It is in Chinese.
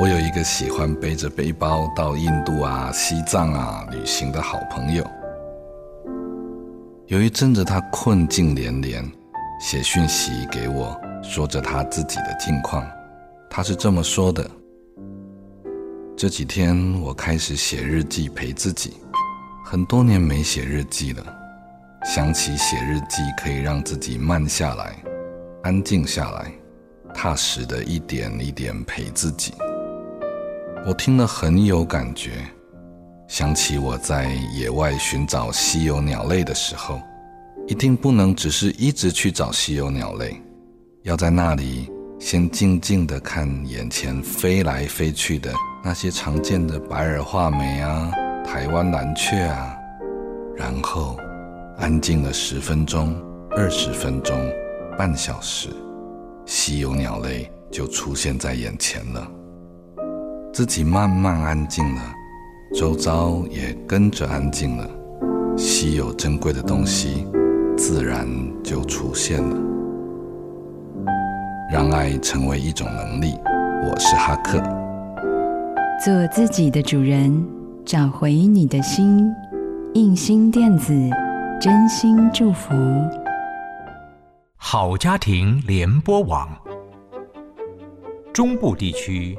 我有一个喜欢背着背包到印度啊、西藏啊旅行的好朋友。有一阵子，他困境连连，写讯息给我，说着他自己的近况。他是这么说的：这几天我开始写日记陪自己，很多年没写日记了，想起写日记可以让自己慢下来、安静下来，踏实的一点一点陪自己。我听了很有感觉，想起我在野外寻找稀有鸟类的时候，一定不能只是一直去找稀有鸟类，要在那里先静静地看眼前飞来飞去的那些常见的白耳画眉啊、台湾蓝雀啊，然后安静了十分钟、二十分钟、半小时，稀有鸟类就出现在眼前了。自己慢慢安静了，周遭也跟着安静了，稀有珍贵的东西自然就出现了。让爱成为一种能力，我是哈克。做自己的主人，找回你的心。印心电子，真心祝福。好家庭联播网，中部地区。